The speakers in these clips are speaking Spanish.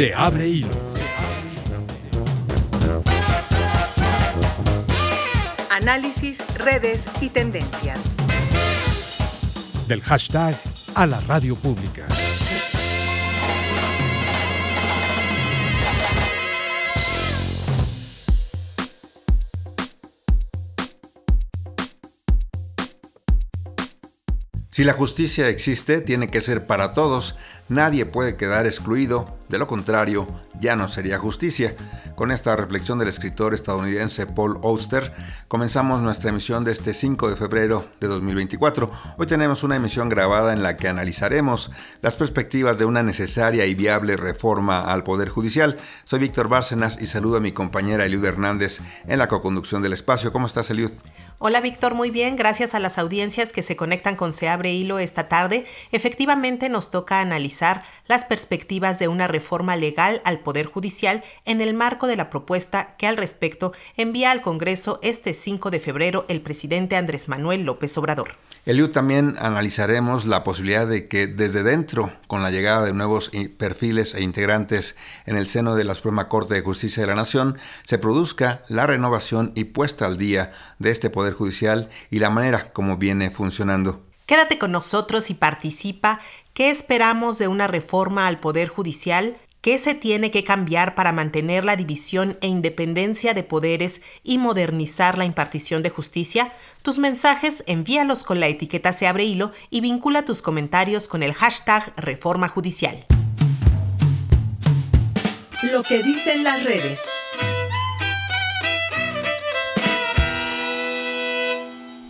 Se abre hilo. Análisis, redes y tendencias. Del hashtag a la radio pública. Si la justicia existe, tiene que ser para todos. Nadie puede quedar excluido. De lo contrario, ya no sería justicia. Con esta reflexión del escritor estadounidense Paul Auster, comenzamos nuestra emisión de este 5 de febrero de 2024. Hoy tenemos una emisión grabada en la que analizaremos las perspectivas de una necesaria y viable reforma al Poder Judicial. Soy Víctor Bárcenas y saludo a mi compañera Eliud Hernández en la coconducción del espacio. ¿Cómo estás, Eliud? Hola Víctor, muy bien, gracias a las audiencias que se conectan con Se abre hilo esta tarde. Efectivamente nos toca analizar las perspectivas de una reforma legal al Poder Judicial en el marco de la propuesta que al respecto envía al Congreso este 5 de febrero el presidente Andrés Manuel López Obrador. Eliu, también analizaremos la posibilidad de que desde dentro, con la llegada de nuevos perfiles e integrantes en el seno de la Suprema Corte de Justicia de la Nación, se produzca la renovación y puesta al día de este Poder Judicial y la manera como viene funcionando. Quédate con nosotros y participa. ¿Qué esperamos de una reforma al Poder Judicial? ¿Qué se tiene que cambiar para mantener la división e independencia de poderes y modernizar la impartición de justicia? Tus mensajes envíalos con la etiqueta Se abre hilo y vincula tus comentarios con el hashtag Reforma Judicial. Lo que dicen las redes.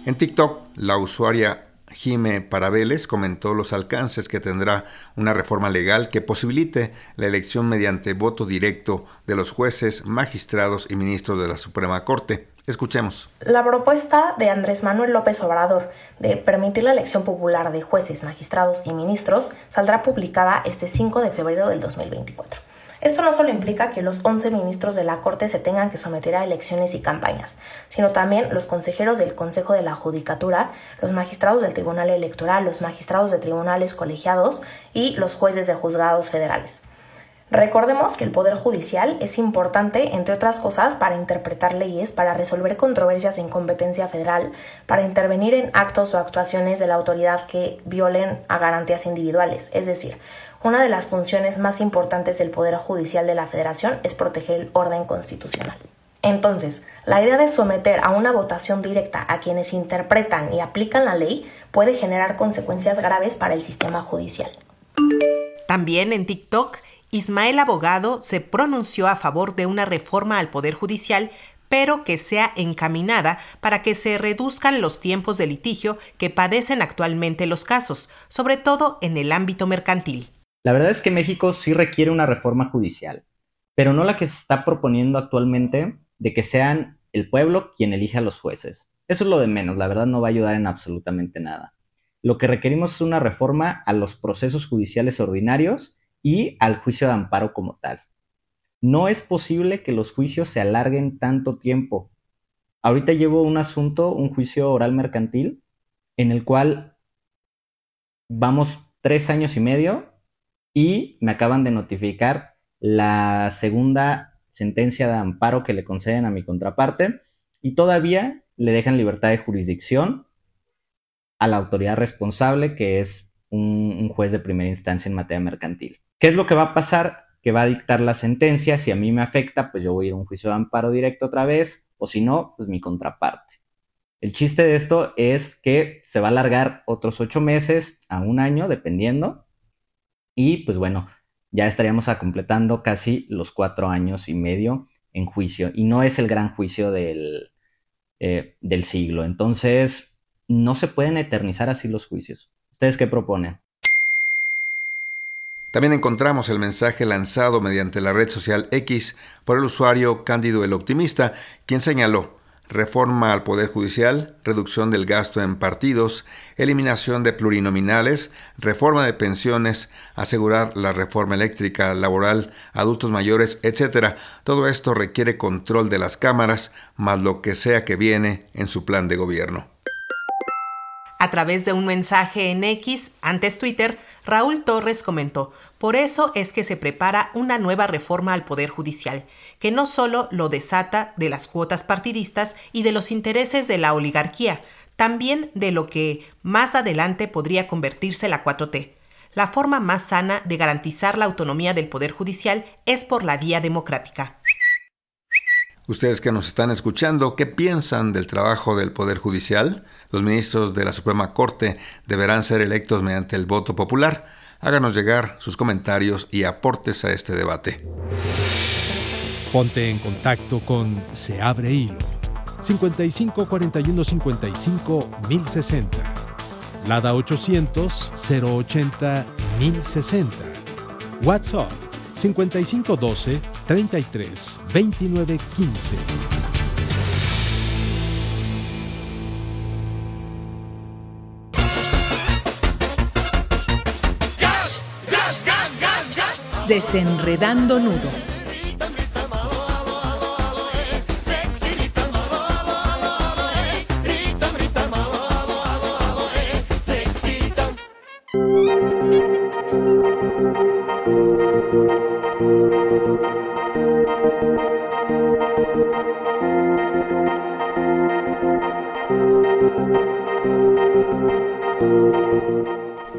En TikTok, la usuaria Jime Parabeles comentó los alcances que tendrá una reforma legal que posibilite la elección mediante voto directo de los jueces, magistrados y ministros de la Suprema Corte. Escuchemos. La propuesta de Andrés Manuel López Obrador de permitir la elección popular de jueces, magistrados y ministros saldrá publicada este 5 de febrero del 2024. Esto no solo implica que los 11 ministros de la Corte se tengan que someter a elecciones y campañas, sino también los consejeros del Consejo de la Judicatura, los magistrados del Tribunal Electoral, los magistrados de tribunales colegiados y los jueces de juzgados federales. Recordemos que el Poder Judicial es importante, entre otras cosas, para interpretar leyes, para resolver controversias en competencia federal, para intervenir en actos o actuaciones de la autoridad que violen a garantías individuales. Es decir, una de las funciones más importantes del Poder Judicial de la Federación es proteger el orden constitucional. Entonces, la idea de someter a una votación directa a quienes interpretan y aplican la ley puede generar consecuencias graves para el sistema judicial. También en TikTok, Ismael Abogado se pronunció a favor de una reforma al Poder Judicial, pero que sea encaminada para que se reduzcan los tiempos de litigio que padecen actualmente los casos, sobre todo en el ámbito mercantil. La verdad es que México sí requiere una reforma judicial, pero no la que se está proponiendo actualmente de que sean el pueblo quien elija a los jueces. Eso es lo de menos, la verdad no va a ayudar en absolutamente nada. Lo que requerimos es una reforma a los procesos judiciales ordinarios y al juicio de amparo como tal. No es posible que los juicios se alarguen tanto tiempo. Ahorita llevo un asunto, un juicio oral mercantil, en el cual vamos tres años y medio y me acaban de notificar la segunda sentencia de amparo que le conceden a mi contraparte y todavía le dejan libertad de jurisdicción a la autoridad responsable, que es un, juez de primera instancia en materia mercantil. ¿Qué es lo que va a pasar? Que va a dictar la sentencia. Si a mí me afecta, pues yo voy a ir a un juicio de amparo directo otra vez. O si no, pues mi contraparte. El chiste de esto es que se va a alargar otros ocho meses a un año, dependiendo. Y pues bueno, ya estaríamos completando casi los cuatro años y medio en juicio. Y no es el gran juicio del, eh, del siglo. Entonces, no se pueden eternizar así los juicios. ¿Ustedes qué proponen? También encontramos el mensaje lanzado mediante la red social X por el usuario Cándido el Optimista, quien señaló reforma al Poder Judicial, reducción del gasto en partidos, eliminación de plurinominales, reforma de pensiones, asegurar la reforma eléctrica, laboral, adultos mayores, etc. Todo esto requiere control de las cámaras, más lo que sea que viene en su plan de gobierno. A través de un mensaje en X, antes Twitter, Raúl Torres comentó, por eso es que se prepara una nueva reforma al Poder Judicial, que no solo lo desata de las cuotas partidistas y de los intereses de la oligarquía, también de lo que más adelante podría convertirse la 4T. La forma más sana de garantizar la autonomía del Poder Judicial es por la vía democrática. Ustedes que nos están escuchando, ¿qué piensan del trabajo del Poder Judicial? Los ministros de la Suprema Corte deberán ser electos mediante el voto popular. Háganos llegar sus comentarios y aportes a este debate. Ponte en contacto con Se Abre Hilo 55 41 55 1060. Lada 800 080 1060. WhatsApp 5512 33 29 15. Desenredando nudo.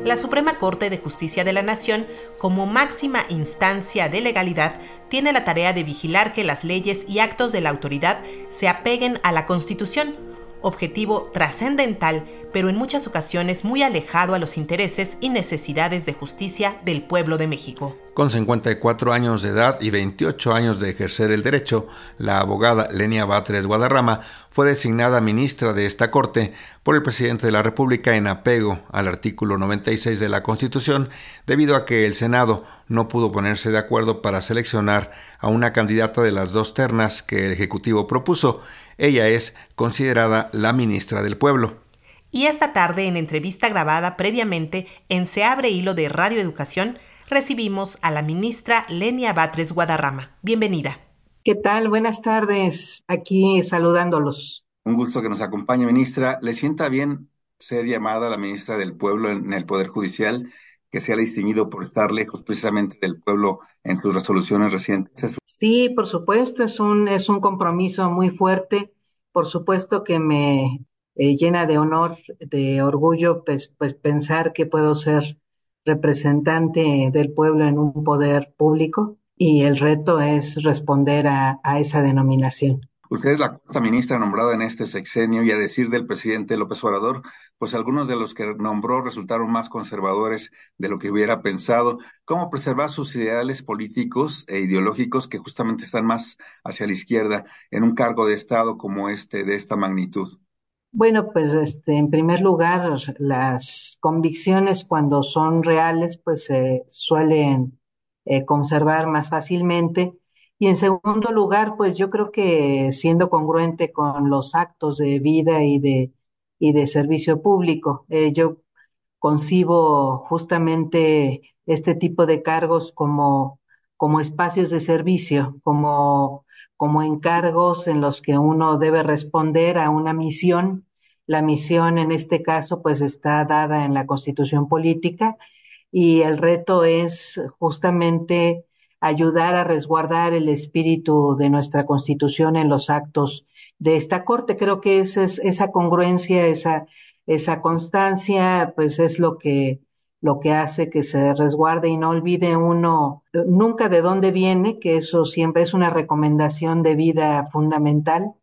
La Suprema Corte de Justicia de la Nación, como máxima instancia de legalidad, tiene la tarea de vigilar que las leyes y actos de la autoridad se apeguen a la Constitución, objetivo trascendental pero en muchas ocasiones muy alejado a los intereses y necesidades de justicia del pueblo de México. Con 54 años de edad y 28 años de ejercer el derecho, la abogada Lenia Batres Guadarrama fue designada ministra de esta Corte por el presidente de la República en apego al artículo 96 de la Constitución, debido a que el Senado no pudo ponerse de acuerdo para seleccionar a una candidata de las dos ternas que el Ejecutivo propuso. Ella es considerada la ministra del pueblo. Y esta tarde, en entrevista grabada previamente en Se Abre Hilo de Radio Educación, recibimos a la ministra Lenia Batres Guadarrama. Bienvenida. ¿Qué tal? Buenas tardes. Aquí saludándolos. Un gusto que nos acompañe, ministra. ¿Le sienta bien ser llamada la ministra del pueblo en el Poder Judicial, que se ha distinguido por estar lejos precisamente del pueblo en sus resoluciones recientes? Sí, por supuesto, es un, es un compromiso muy fuerte. Por supuesto que me eh, llena de honor, de orgullo, pues, pues pensar que puedo ser representante del pueblo en un poder público y el reto es responder a, a esa denominación. Usted es la cuarta ministra nombrada en este sexenio y a decir del presidente López Obrador, pues algunos de los que nombró resultaron más conservadores de lo que hubiera pensado. ¿Cómo preservar sus ideales políticos e ideológicos que justamente están más hacia la izquierda en un cargo de Estado como este de esta magnitud? Bueno, pues este, en primer lugar, las convicciones cuando son reales, pues se suelen eh, conservar más fácilmente. Y en segundo lugar, pues yo creo que siendo congruente con los actos de vida y de, y de servicio público, eh, yo concibo justamente este tipo de cargos como, como espacios de servicio, como como encargos en los que uno debe responder a una misión. La misión en este caso pues está dada en la constitución política y el reto es justamente ayudar a resguardar el espíritu de nuestra constitución en los actos de esta corte. Creo que esa, congruencia, esa, esa constancia, pues es lo que lo que hace que se resguarde y no olvide uno nunca de dónde viene, que eso siempre es una recomendación de vida fundamental,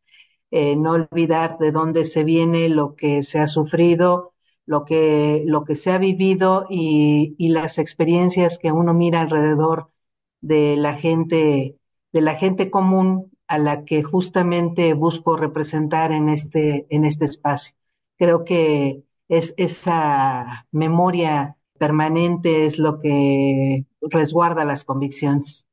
eh, no olvidar de dónde se viene, lo que se ha sufrido, lo que, lo que se ha vivido y, y las experiencias que uno mira alrededor de la gente, de la gente común a la que justamente busco representar en este, en este espacio. Creo que es esa memoria permanente es lo que resguarda las convicciones.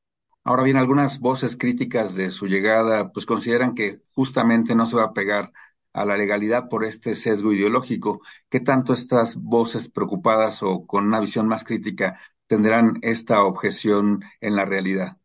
Ahora bien, algunas voces críticas de su llegada pues consideran que justamente no se va a pegar a la legalidad por este sesgo ideológico. ¿Qué tanto estas voces preocupadas o con una visión más crítica tendrán esta objeción en la realidad?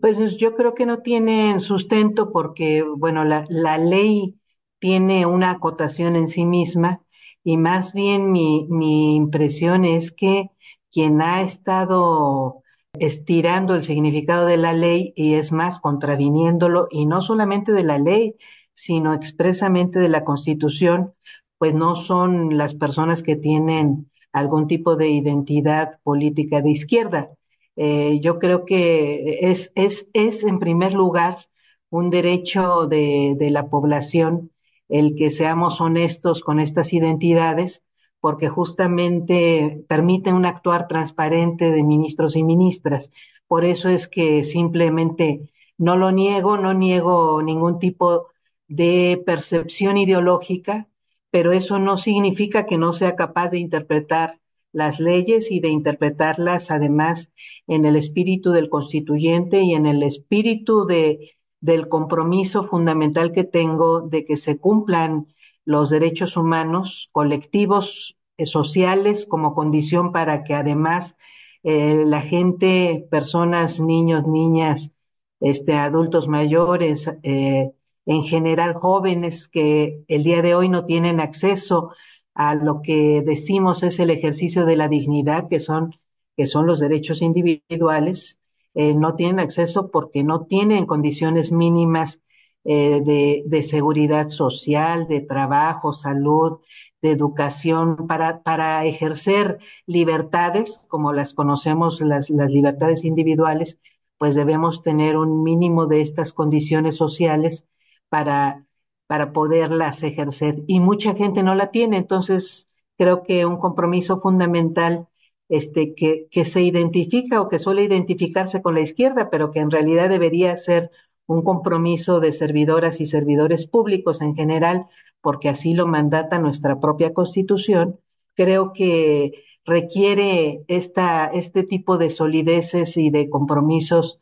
Pues yo creo que no tienen sustento porque, bueno, la, la ley tiene una acotación en sí misma y más bien mi, mi impresión es que quien ha estado estirando el significado de la ley y es más, contraviniéndolo, y no solamente de la ley, sino expresamente de la Constitución, pues no son las personas que tienen algún tipo de identidad política de izquierda. Eh, yo creo que es, es, es en primer lugar un derecho de, de la población el que seamos honestos con estas identidades, porque justamente permiten un actuar transparente de ministros y ministras. Por eso es que simplemente no lo niego, no niego ningún tipo de percepción ideológica, pero eso no significa que no sea capaz de interpretar las leyes y de interpretarlas además en el espíritu del constituyente y en el espíritu de, del compromiso fundamental que tengo de que se cumplan los derechos humanos colectivos, eh, sociales, como condición para que además eh, la gente, personas, niños, niñas, este, adultos mayores, eh, en general jóvenes que el día de hoy no tienen acceso a lo que decimos es el ejercicio de la dignidad, que son, que son los derechos individuales, no tienen acceso porque no tienen condiciones mínimas eh, de, de, seguridad social, de trabajo, salud, de educación, para, para ejercer libertades, como las conocemos, las, las libertades individuales, pues debemos tener un mínimo de estas condiciones sociales para, para poderlas ejercer. Y mucha gente no la tiene, entonces creo que un compromiso fundamental este, que, que se identifica o que suele identificarse con la izquierda, pero que en realidad debería ser un compromiso de servidoras y servidores públicos en general, porque así lo mandata nuestra propia constitución, creo que requiere esta, este tipo de solideces y de compromisos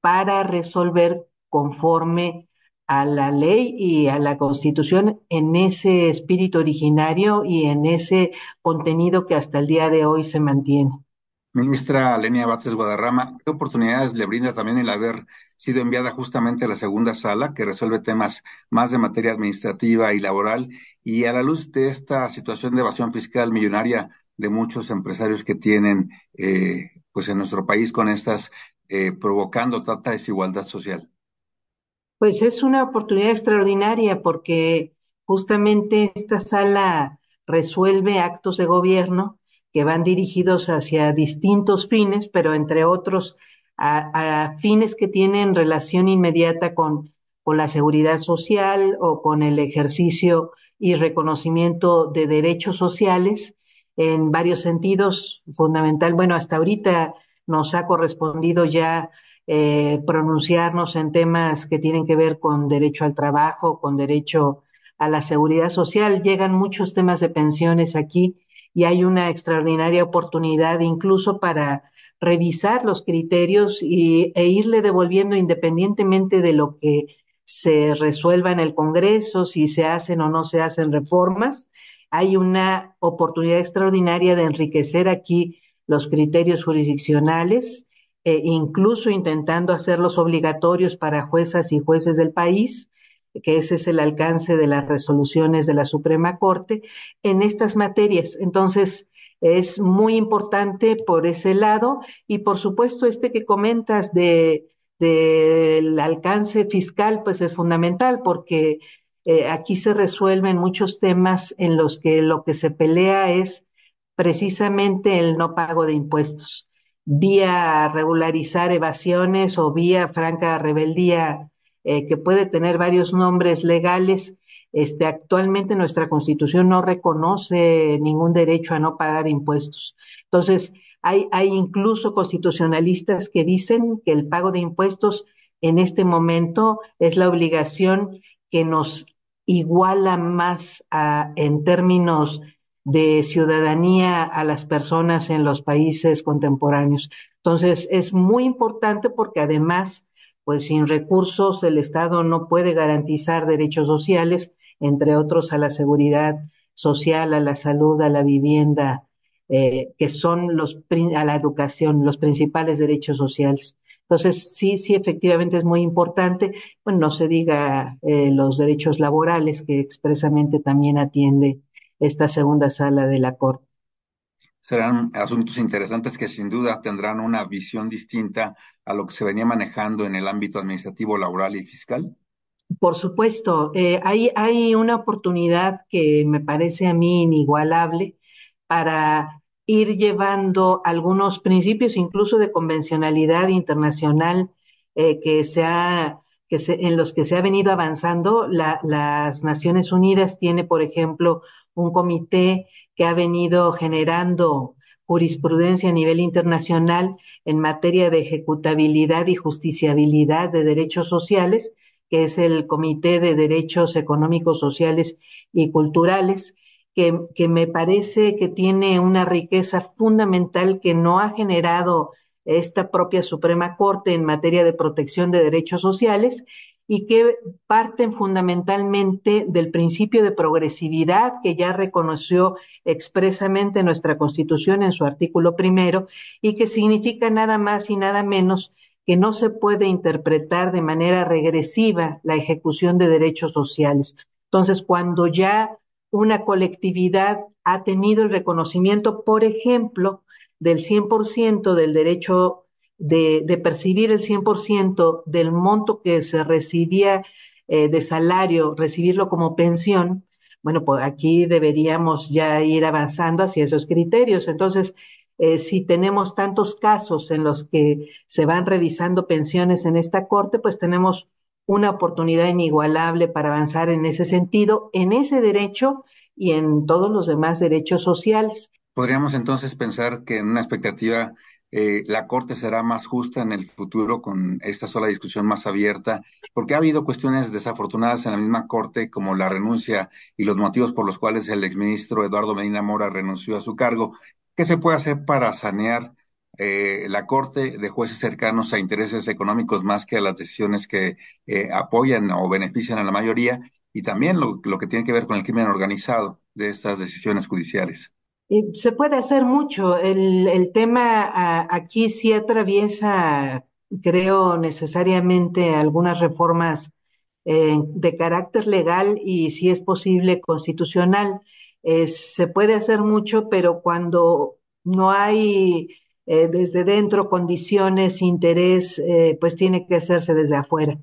para resolver conforme a la ley y a la constitución en ese espíritu originario y en ese contenido que hasta el día de hoy se mantiene. Ministra Lenia Batres Guadarrama, ¿qué oportunidades le brinda también el haber sido enviada justamente a la segunda sala que resuelve temas más de materia administrativa y laboral y a la luz de esta situación de evasión fiscal millonaria de muchos empresarios que tienen eh, pues en nuestro país con estas eh, provocando tanta desigualdad social? Pues es una oportunidad extraordinaria porque justamente esta sala resuelve actos de gobierno que van dirigidos hacia distintos fines, pero entre otros a, fines que tienen relación inmediata con, con la seguridad social o con el ejercicio y reconocimiento de derechos sociales en varios sentidos. Fundamental, bueno, hasta ahorita nos ha correspondido ya eh, pronunciarnos en temas que tienen que ver con derecho al trabajo, con derecho a la seguridad social. Llegan muchos temas de pensiones aquí y hay una extraordinaria oportunidad incluso para revisar los criterios y, e irle devolviendo independientemente de lo que se resuelva en el Congreso, si se hacen o no se hacen reformas. Hay una oportunidad extraordinaria de enriquecer aquí los criterios jurisdiccionales, e incluso intentando hacerlos obligatorios para juezas y jueces del país, que ese es el alcance de las resoluciones de la Suprema Corte en estas materias. Entonces, es muy importante por ese lado y por supuesto este que comentas de del alcance fiscal, pues es fundamental porque eh, aquí se resuelven muchos temas en los que lo que se pelea es precisamente el no pago de impuestos, vía regularizar evasiones o vía franca rebeldía eh, que puede tener varios nombres legales. Este, actualmente nuestra constitución no reconoce ningún derecho a no pagar impuestos. Entonces, hay, hay incluso constitucionalistas que dicen que el pago de impuestos en este momento es la obligación que nos iguala más a, en términos de ciudadanía a las personas en los países contemporáneos. Entonces, es muy importante porque además pues sin recursos el Estado no puede garantizar derechos sociales, entre otros a la seguridad social, a la salud, a la vivienda, eh, que son los, a la educación, los principales derechos sociales. Entonces, sí, sí, efectivamente es muy importante. Bueno, no se diga eh, los derechos laborales que expresamente también atiende esta segunda sala de la Corte. serán asuntos interesantes que sin duda tendrán una visión distinta a lo que se venía manejando en el ámbito administrativo, laboral y fiscal. Por supuesto, eh, hay, hay una oportunidad que me parece a mí inigualable para ir llevando algunos principios, incluso de convencionalidad internacional, eh, que se ha, que se, en los que se ha venido avanzando. La, las Naciones Unidas tiene, por ejemplo, un comité que ha venido generando jurisprudencia a nivel internacional en materia de ejecutabilidad y justiciabilidad de derechos sociales, que es el Comité de Derechos Económicos, Sociales y Culturales, que, que me parece que tiene una riqueza fundamental que no ha generado esta propia Suprema Corte en materia de protección de derechos sociales y que parten fundamentalmente del principio de progresividad que ya reconoció expresamente nuestra Constitución en su artículo primero y que significa nada más y nada menos que no se puede interpretar de manera regresiva la ejecución de derechos sociales. Entonces, cuando ya una colectividad ha tenido el reconocimiento, por ejemplo, del 100% del derecho de, percibir el 100% del monto que se recibía eh, de salario, recibirlo como pensión, bueno, pues aquí deberíamos ya ir avanzando hacia esos criterios. Entonces, eh, si tenemos tantos casos en los que se van revisando pensiones en esta corte, pues tenemos una oportunidad inigualable para avanzar en ese sentido, en ese derecho y en todos los demás derechos sociales. Podríamos entonces pensar que en una expectativa eh, la Corte será más justa en el futuro con esta sola discusión más abierta, porque ha habido cuestiones desafortunadas en la misma Corte, como la renuncia y los motivos por los cuales el exministro Eduardo Medina Mora renunció a su cargo. ¿Qué se puede hacer para sanear eh, la Corte de jueces cercanos a intereses económicos más que a las decisiones que eh, apoyan o benefician a la mayoría? Y también lo, lo que tiene que ver con el crimen organizado de estas decisiones judiciales. Se puede hacer mucho. El, el tema aquí sí atraviesa, creo, necesariamente algunas reformas eh, de carácter legal y, si es posible, constitucional. Eh, se puede hacer mucho, pero cuando no hay eh, desde dentro condiciones, interés, eh, pues tiene que hacerse desde afuera.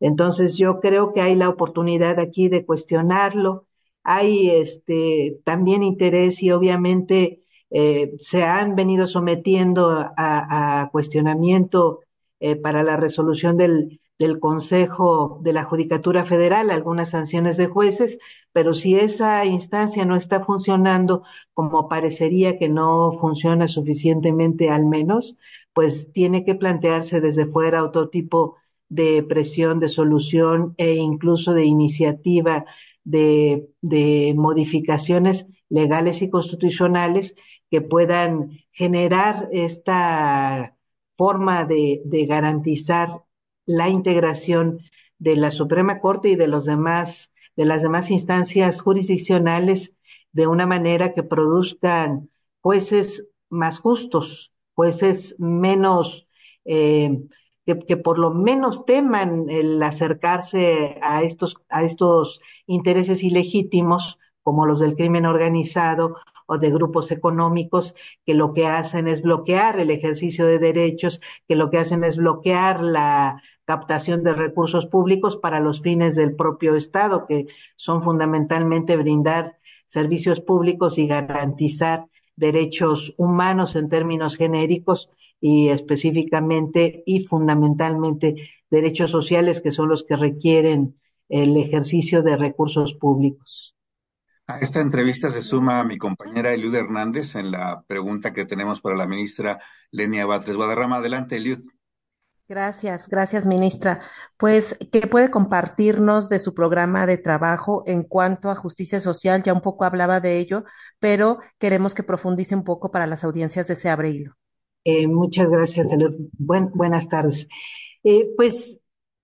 Entonces yo creo que hay la oportunidad aquí de cuestionarlo, hay este, también interés y obviamente eh, se han venido sometiendo a, cuestionamiento eh, para la resolución del, del Consejo de la Judicatura Federal algunas sanciones de jueces, pero si esa instancia no está funcionando como parecería que no funciona suficientemente al menos, pues tiene que plantearse desde fuera otro tipo de presión, de solución e incluso de iniciativa de, modificaciones legales y constitucionales que puedan generar esta forma de, de garantizar la integración de la Suprema Corte y de los demás, de las demás instancias jurisdiccionales de una manera que produzcan jueces más justos, jueces menos, eh, que, que, por lo menos teman el acercarse a estos, a estos intereses ilegítimos como los del crimen organizado o de grupos económicos que lo que hacen es bloquear el ejercicio de derechos, que lo que hacen es bloquear la captación de recursos públicos para los fines del propio Estado, que son fundamentalmente brindar servicios públicos y garantizar derechos humanos en términos genéricos y específicamente y fundamentalmente derechos sociales que son los que requieren el ejercicio de recursos públicos. A esta entrevista se suma mi compañera Eliud Hernández en la pregunta que tenemos para la ministra Lenia Batres Guadarrama. Adelante, Eliud. Gracias, gracias, ministra. Pues, ¿qué puede compartirnos de su programa de trabajo en cuanto a justicia social? Ya un poco hablaba de ello, pero queremos que profundice un poco para las audiencias de Se Abre Hilo. Eh, muchas gracias, Eliud. Buen, buenas tardes. Eh, pues,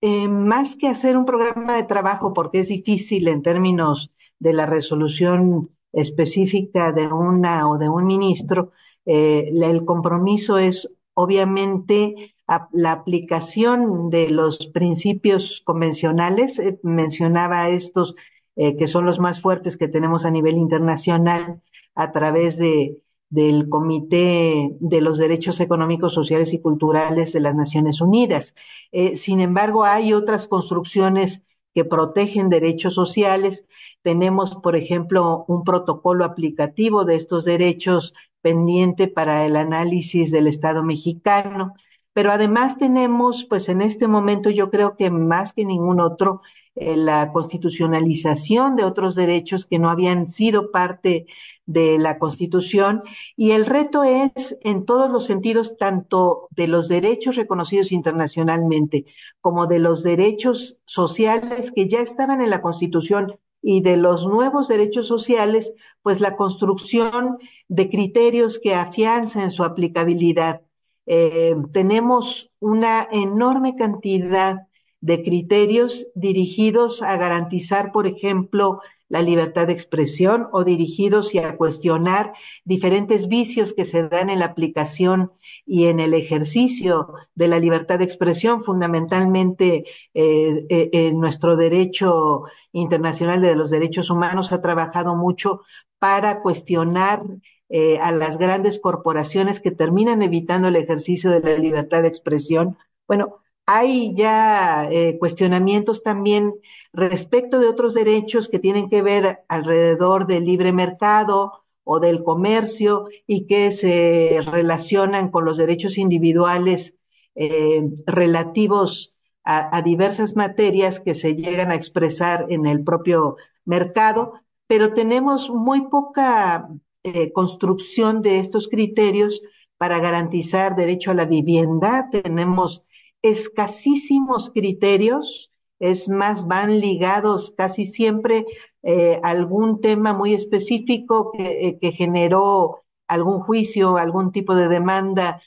eh, más que hacer un programa de trabajo, porque es difícil en términos de la resolución específica de una o de un ministro, eh, el compromiso es obviamente la aplicación de los principios convencionales. Eh, mencionaba estos que son los más fuertes que tenemos a nivel internacional a través de del Comité de los Derechos Económicos, Sociales y Culturales de las Naciones Unidas. Eh, sin embargo, hay otras construcciones que protegen derechos sociales. Tenemos, por ejemplo, un protocolo aplicativo de estos derechos pendiente para el análisis del Estado mexicano. Pero además tenemos, pues en este momento yo creo que más que ningún otro, eh, la constitucionalización de otros derechos que no habían sido parte de la Constitución y el reto es en todos los sentidos, tanto de los derechos reconocidos internacionalmente como de los derechos sociales que ya estaban en la Constitución y de los nuevos derechos sociales, pues la construcción de criterios que afiancen su aplicabilidad. Eh, tenemos una enorme cantidad de criterios dirigidos a garantizar, por ejemplo, la libertad de expresión o dirigidos y a cuestionar diferentes vicios que se dan en la aplicación y en el ejercicio de la libertad de expresión, fundamentalmente eh, eh, en nuestro derecho internacional de los derechos humanos ha trabajado mucho para cuestionar eh, a las grandes corporaciones que terminan evitando el ejercicio de la libertad de expresión. Bueno, hay ya cuestionamientos también respecto de otros derechos que tienen que ver alrededor del libre mercado o del comercio y que se relacionan con los derechos individuales eh, relativos a, diversas materias que se llegan a expresar en el propio mercado, pero tenemos muy poca eh, construcción de estos criterios para garantizar derecho a la vivienda. Tenemos escasísimos criterios es más, van ligados casi siempre eh, algún tema muy específico que, eh, generó algún juicio, algún tipo de demanda,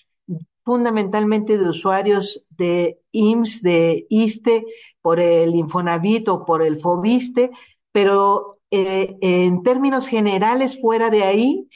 fundamentalmente de usuarios de IMSS, de ISTE, por el Infonavit o por el FOBISTE, pero eh, en términos generales, fuera de ahí,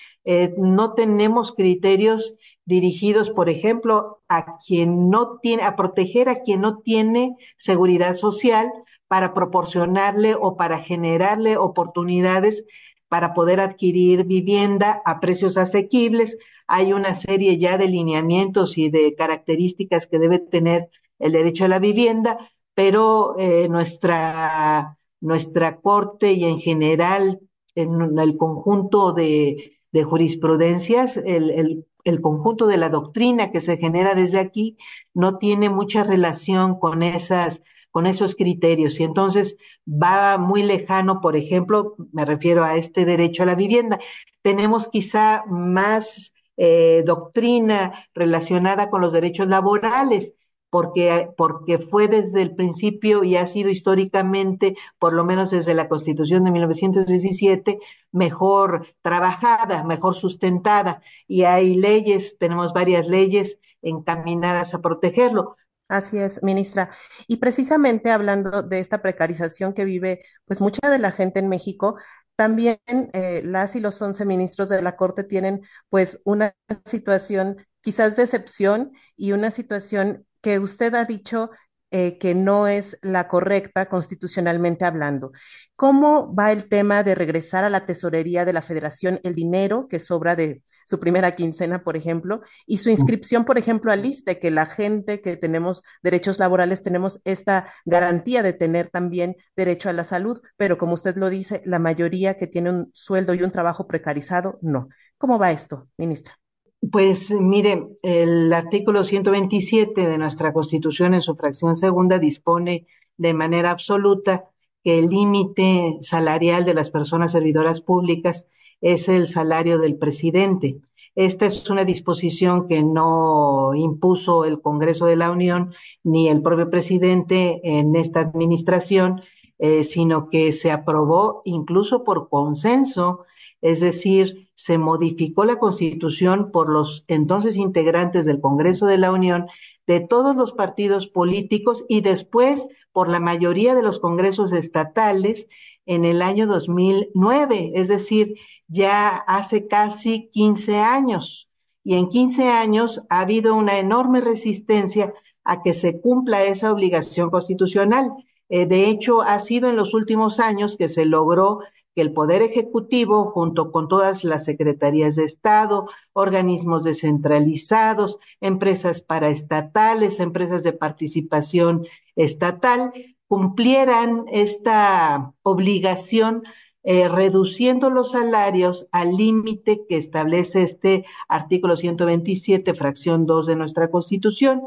no tenemos criterios dirigidos, por ejemplo, a quien no tiene, a proteger a quien no tiene seguridad social para proporcionarle o para generarle oportunidades para poder adquirir vivienda a precios asequibles. Hay una serie ya de lineamientos y de características que debe tener el derecho a la vivienda, pero eh, nuestra, nuestra corte y en general en el conjunto de, de jurisprudencias, el, el el conjunto de la doctrina que se genera desde aquí no tiene mucha relación con esas con esos criterios y entonces va muy lejano, por ejemplo, me refiero a este derecho a la vivienda. Tenemos quizá más eh, doctrina relacionada con los derechos laborales, porque, porque fue desde el principio y ha sido históricamente, por lo menos desde la Constitución de 1917, mejor trabajada, mejor sustentada. Y hay leyes, tenemos varias leyes encaminadas a protegerlo. Así es, ministra. Y precisamente hablando de esta precarización que vive pues mucha de la gente en México, también eh, las y los once ministros de la Corte tienen pues una situación quizás de excepción y una situación que usted ha dicho eh, que no es la correcta constitucionalmente hablando. ¿Cómo va el tema de regresar a la tesorería de la federación el dinero que sobra de su primera quincena, por ejemplo, y su inscripción, por ejemplo, al ISTE, que la gente que tenemos derechos laborales tenemos esta garantía de tener también derecho a la salud, pero como usted lo dice, la mayoría que tiene un sueldo y un trabajo precarizado, no. ¿Cómo va esto, ministra? Pues mire, el artículo 127 de nuestra Constitución en su fracción segunda dispone de manera absoluta que el límite salarial de las personas servidoras públicas es el salario del presidente. Esta es una disposición que no impuso el Congreso de la Unión ni el propio presidente en esta administración, eh, sino que se aprobó incluso por consenso, es decir, se modificó la constitución por los entonces integrantes del Congreso de la Unión de todos los partidos políticos y después por la mayoría de los congresos estatales en el año 2009, es decir, ya hace casi 15 años. Y en 15 años ha habido una enorme resistencia a que se cumpla esa obligación constitucional. Eh, de hecho, ha sido en los últimos años que se logró que el Poder Ejecutivo, junto con todas las secretarías de Estado, organismos descentralizados, empresas paraestatales, empresas de participación estatal, cumplieran esta obligación eh, reduciendo los salarios al límite que establece este artículo 127, fracción 2 de nuestra Constitución.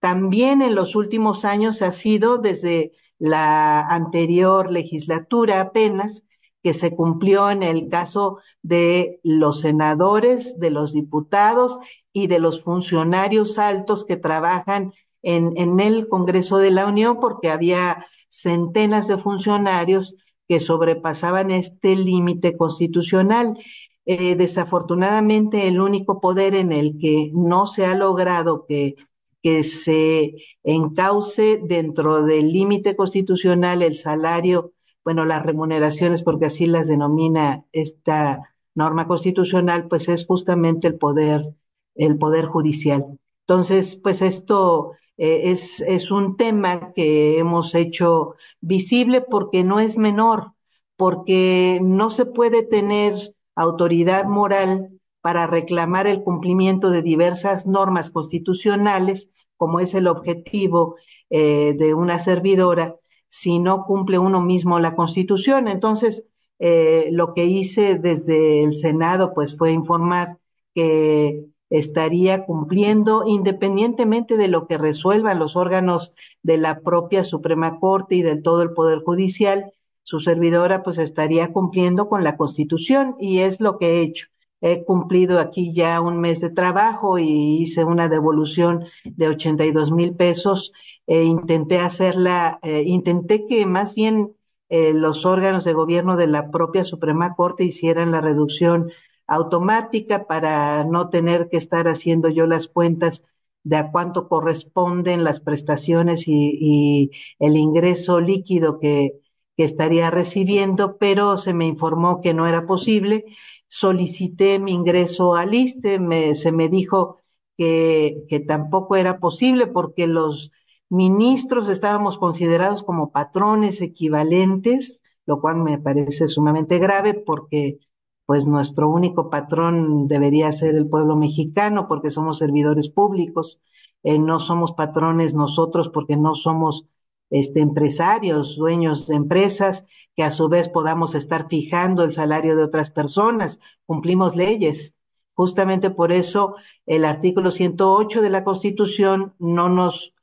También en los últimos años ha sido desde la anterior legislatura apenas que se cumplió en el caso de los senadores, de los diputados y de los funcionarios altos que trabajan en, en el Congreso de la Unión, porque había centenas de funcionarios que sobrepasaban este límite constitucional. Eh, desafortunadamente, el único poder en el que no se ha logrado que, que se encauce dentro del límite constitucional el salario, bueno, las remuneraciones, porque así las denomina esta norma constitucional, pues es justamente el poder, el poder judicial. Entonces, pues esto eh, es, un tema que hemos hecho visible porque no es menor, porque no se puede tener autoridad moral para reclamar el cumplimiento de diversas normas constitucionales, como es el objetivo eh, de una servidora, si no cumple uno mismo la constitución. Entonces, eh, lo que hice desde el Senado, pues fue informar que estaría cumpliendo independientemente de lo que resuelvan los órganos de la propia Suprema Corte y del todo el Poder Judicial, su servidora pues estaría cumpliendo con la Constitución y es lo que he hecho. He cumplido aquí ya un mes de trabajo y hice una devolución de 82 mil pesos. E intenté hacerla, eh, intenté que más bien eh, los órganos de gobierno de la propia Suprema Corte hicieran la reducción automática para no tener que estar haciendo yo las cuentas de a cuánto corresponden las prestaciones y, el ingreso líquido que estaría recibiendo, pero se me informó que no era posible. Solicité mi ingreso al ISTE, me, se me dijo que, que tampoco era posible porque los ministros estábamos considerados como patrones equivalentes, lo cual me parece sumamente grave porque pues nuestro único patrón debería ser el pueblo mexicano porque somos servidores públicos, eh, no somos patrones nosotros porque no somos este, empresarios, dueños de empresas, que a su vez podamos estar fijando el salario de otras personas. Cumplimos leyes. Justamente por eso el artículo 108 de la Constitución no nos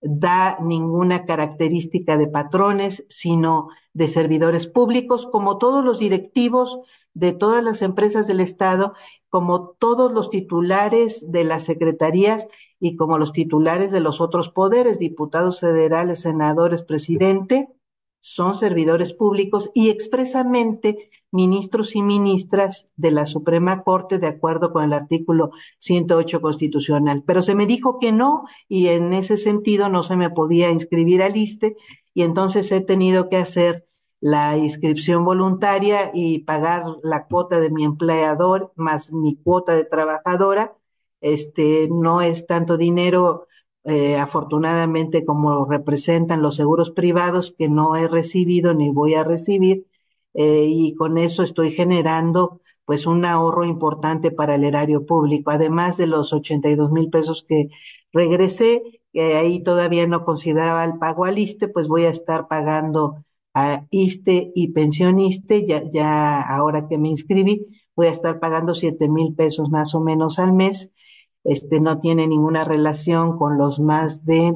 da ninguna característica de patrones, sino de servidores públicos, como todos los directivos de todas las empresas del Estado, como todos los titulares de las secretarías y como los titulares de los otros poderes, diputados federales, senadores, presidente, son servidores públicos y expresamente ministros y ministras de la Suprema Corte de acuerdo con el artículo 108 constitucional. Pero se me dijo que no y en ese sentido no se me podía inscribir al ISTE y entonces he tenido que hacer la inscripción voluntaria y pagar la cuota de mi empleador más mi cuota de trabajadora. Este no es tanto dinero, eh, afortunadamente, como representan los seguros privados que no he recibido ni voy a recibir, eh, y con eso estoy generando pues un ahorro importante para el erario público, además de los 82 mil pesos que regresé, que ahí todavía no consideraba el pago al ISTE, pues voy a estar pagando a ISTE y pensioniste, ya, ya ahora que me inscribí, voy a estar pagando siete mil pesos más o menos al mes. Este no tiene ninguna relación con los más de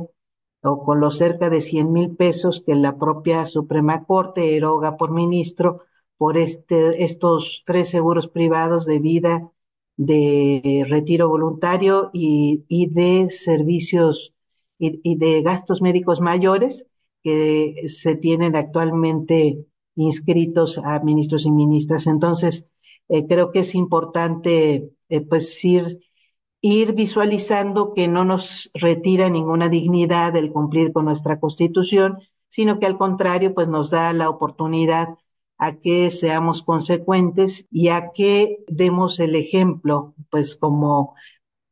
o con los cerca de cien mil pesos que la propia Suprema Corte eroga por ministro por este, estos tres seguros privados de vida, de retiro voluntario y, y de servicios y, y de gastos médicos mayores que se tienen actualmente inscritos a ministros y ministras. Entonces, eh, creo que es importante eh, pues ir, ir visualizando que no nos retira ninguna dignidad el cumplir con nuestra constitución, sino que al contrario, pues nos da la oportunidad a que seamos consecuentes y a que demos el ejemplo, pues como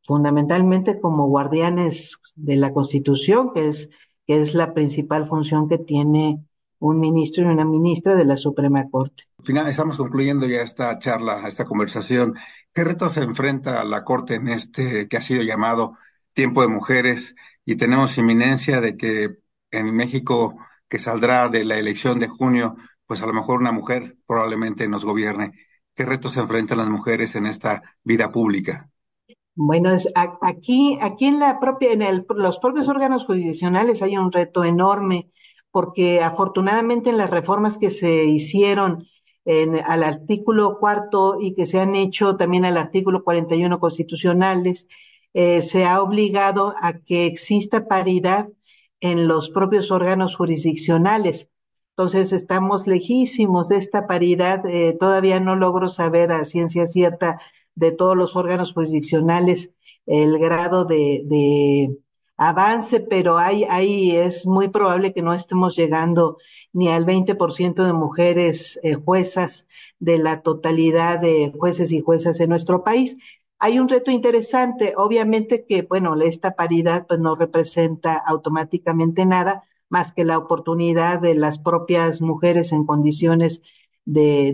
fundamentalmente como guardianes de la Constitución, que es que es la principal función que tiene un ministro y una ministra de la Suprema Corte. Final, estamos concluyendo ya esta charla, esta conversación. ¿Qué retos se enfrenta la Corte en este que ha sido llamado Tiempo de Mujeres? Y tenemos inminencia de que en México, que saldrá de la elección de junio, pues a lo mejor una mujer probablemente nos gobierne. ¿Qué retos se enfrentan las mujeres en esta vida pública? Bueno, aquí, aquí en la propia, en los propios órganos jurisdiccionales hay un reto enorme, porque afortunadamente en las reformas que se hicieron en, al artículo cuarto y que se han hecho también al artículo 41 constitucionales, eh, se ha obligado a que exista paridad en los propios órganos jurisdiccionales. Entonces estamos lejísimos de esta paridad. Eh, todavía no logro saber a ciencia cierta de todos los órganos jurisdiccionales el grado de, de avance, pero hay, ahí es muy probable que no estemos llegando ni al 20% de mujeres eh, juezas de la totalidad de jueces y juezas en nuestro país. Hay un reto interesante, obviamente que, bueno, esta paridad pues no representa automáticamente nada, más que la oportunidad de las propias mujeres en condiciones de,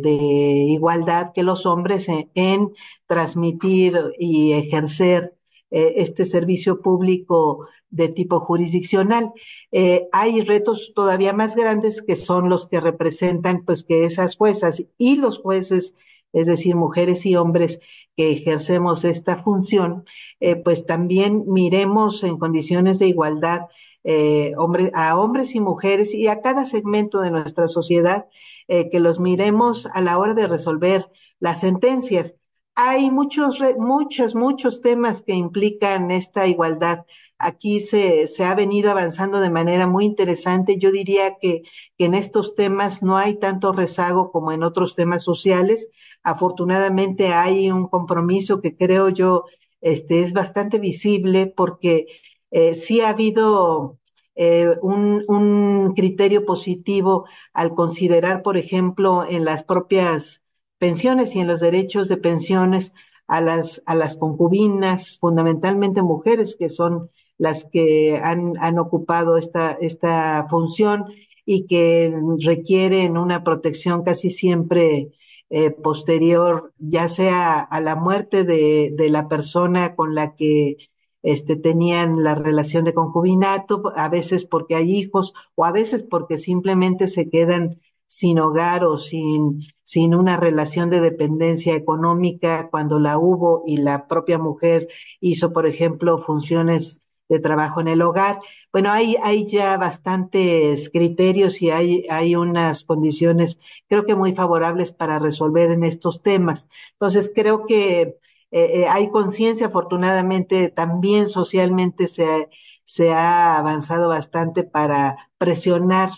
igualdad que los hombres en, transmitir y ejercer eh, este servicio público de tipo jurisdiccional. Eh, hay retos todavía más grandes que son los que representan pues que esas juezas y los jueces, es decir, mujeres y hombres que ejercemos esta función, eh, pues también miremos en condiciones de igualdad eh, a hombres y mujeres y a cada segmento de nuestra sociedad, que los miremos a la hora de resolver las sentencias. Hay muchos, muchos, muchos temas que implican esta igualdad. Aquí se, se ha venido avanzando de manera muy interesante. Yo diría que, que en estos temas no hay tanto rezago como en otros temas sociales. Afortunadamente hay un compromiso que creo yo este, es bastante visible porque eh, sí ha habido eh, un, un, criterio positivo al considerar, por ejemplo, en las propias pensiones y en los derechos de pensiones a las, a las concubinas, fundamentalmente mujeres que son las que han, han ocupado esta, esta función y que requieren una protección casi siempre eh, posterior, ya sea a la muerte de, de la persona con la que este, tenían la relación de concubinato, a veces porque hay hijos o a veces porque simplemente se quedan sin hogar o sin, sin una relación de dependencia económica cuando la hubo y la propia mujer hizo, por ejemplo, funciones de trabajo en el hogar. Bueno, hay, hay ya bastantes criterios y hay, hay unas condiciones, creo que muy favorables para resolver en estos temas. Entonces, creo que eh, eh, hay conciencia, afortunadamente, también socialmente se, se ha avanzado bastante para presionar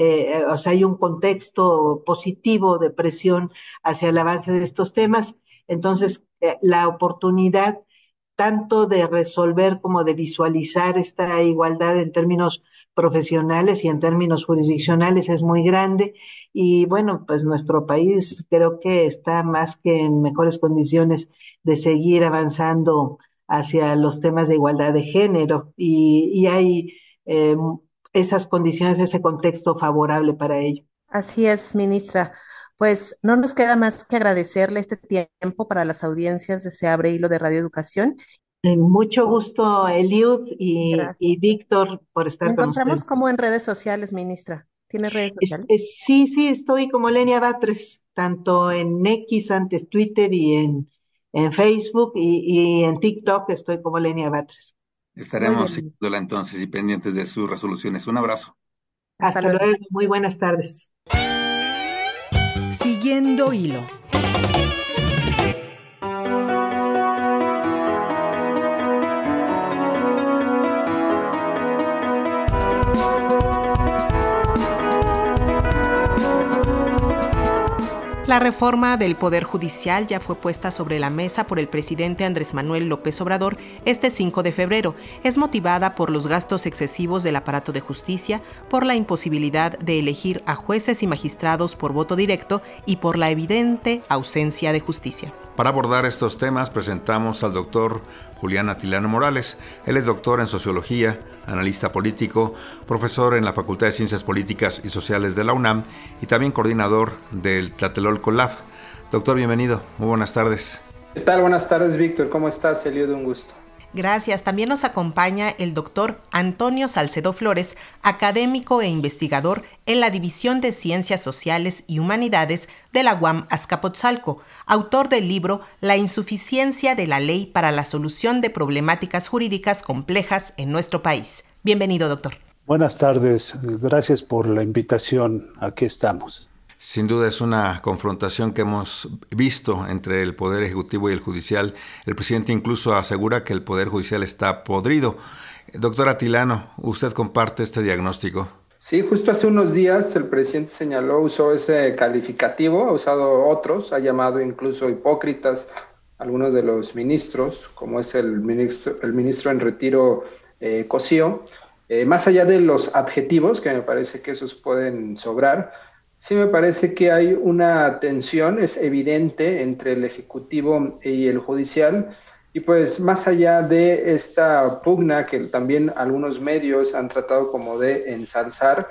eh, o sea, hay un contexto positivo de presión hacia el avance de estos temas. Entonces, la oportunidad tanto de resolver como de visualizar esta igualdad en términos profesionales y en términos jurisdiccionales es muy grande y bueno, pues nuestro país creo que está más que en mejores condiciones de seguir avanzando hacia los temas de igualdad de género y, hay eh, esas condiciones, ese contexto favorable para ello. Así es, ministra. Pues no nos queda más que agradecerle este tiempo para las audiencias de Se Abre Hilo de Radio Educación eh, mucho gusto, Eliud y, y Víctor, por estar con ustedes. encontramos como en redes sociales, ministra? ¿Tiene redes sociales? sí, sí, estoy como Lenia Batres, tanto en X, antes Twitter y en, en Facebook y, y en TikTok estoy como Lenia Batres. Estaremos siguiéndola entonces y pendientes de sus resoluciones. Un abrazo. Hasta, luego. Muy buenas tardes. Siguiendo hilo. La reforma del Poder Judicial ya fue puesta sobre la mesa por el presidente Andrés Manuel López Obrador este 5 de febrero. Es motivada por los gastos excesivos del aparato de justicia, por la imposibilidad de elegir a jueces y magistrados por voto directo y por la evidente ausencia de justicia. Para abordar estos temas presentamos al doctor Julián Atilano Morales. Él es doctor en sociología, analista político, profesor en la Facultad de Ciencias Políticas y Sociales de la UNAM y también coordinador del Tlatelolco Lab. Doctor, bienvenido. Muy buenas tardes. ¿Qué tal? Buenas tardes, Víctor. ¿Cómo estás? de un gusto. Gracias. También nos acompaña el doctor Antonio Salcedo Flores, académico e investigador en la División de Ciencias Sociales y Humanidades de la UAM Azcapotzalco, autor del libro La insuficiencia de la ley para la solución de problemáticas jurídicas complejas en nuestro país. Bienvenido, doctor. Buenas tardes. Gracias por la invitación. Aquí estamos. Sin duda es una confrontación que hemos visto entre el Poder Ejecutivo y el Judicial. El presidente incluso asegura que el Poder Judicial está podrido. Doctor Atilano, ¿usted comparte este diagnóstico? Sí, justo hace unos días el presidente señaló, usó ese calificativo, ha usado otros, ha llamado incluso hipócritas algunos de los ministros, como es el ministro, el ministro en retiro eh, Cosío. Eh, más allá de los adjetivos, que me parece que esos pueden sobrar, Sí, me parece que hay una tensión, es evidente, entre el Ejecutivo y el Judicial. Y pues más allá de esta pugna que también algunos medios han tratado como de ensalzar,